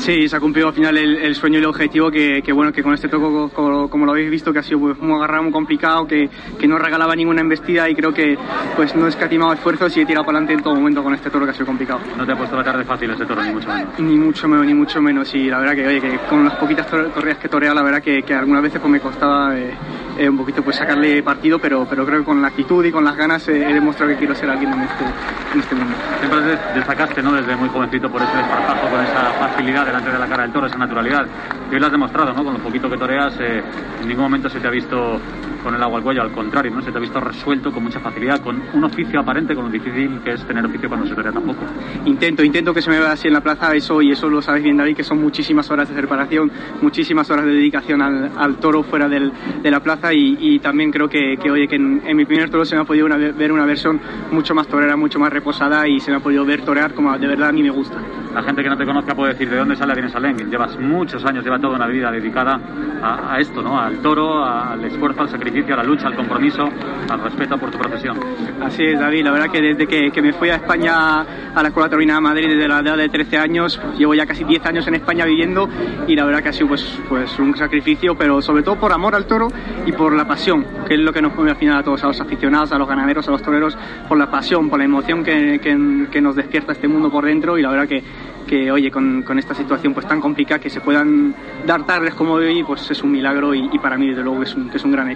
Sí, se ha cumplido al final el, sueño y el objetivo que, bueno, que con este toco, como, lo habéis visto, que ha sido pues, un agarrado muy complicado, que, que, no regalaba ninguna embestida y creo que pues no he escatimado esfuerzos y he tirado para adelante en todo momento con este toro que ha sido complicado. ¿No te ha puesto la tarde fácil ese toro, ni mucho menos? Ni mucho menos, ni mucho menos. Y la verdad que, oye, que con las poquitas torreas que torea, la verdad que, que algunas veces pues me costaba eh, eh, un poquito pues sacarle partido, pero, pero creo que con la actitud y con las ganas eh, he demostrado que quiero ser alguien en este, en este mundo. Siempre destacaste, ¿no? Desde muy jovencito por ese desparpajo, con esa facilidad delante de la cara del toro, esa naturalidad. Y hoy lo has demostrado, ¿no? Con lo poquito que toreas, eh, en ningún momento se te ha visto con el agua al cuello, al contrario, ¿no? Se te ha visto resuelto con mucha facilidad, con un oficio aparente, con lo difícil que es tener oficio cuando se torea tampoco. Intento, intento que se me vea así en la plaza, eso y eso lo sabes bien, David, que son muchísimas horas de preparación, muchísimas horas de dedicación al, toro fuera del, de la plaza y, también creo que, que oye, que en, mi primer toro se me ha podido ver una versión mucho más torera, mucho más reposada y se me ha podido ver torear como de verdad a mí me gusta. La gente que no te conozca puede decir de dónde sale Adrián Salén. Llevas muchos años, lleva toda una vida dedicada a, a esto, ¿no? Al toro, al esfuerzo, al sacrificio, a la lucha, al compromiso, al respeto por tu profesión. Así es, David. La verdad que desde que, me fui a España, a la Escuela Taurina de Madrid, desde la edad de 13 años, llevo ya casi 10 años en España viviendo y la verdad que ha sido pues, pues un sacrificio, pero sobre todo por amor al toro y por la pasión, que es lo que nos mueve al final a todos, a los aficionados, a los ganaderos, a los toreros, por la pasión, por la emoción que, que nos despierta este mundo por dentro y la verdad que que oye, con, con, esta situación pues tan complicada que se puedan dar tardes como hoy, pues es un milagro y, para mí desde luego es un, que es un gran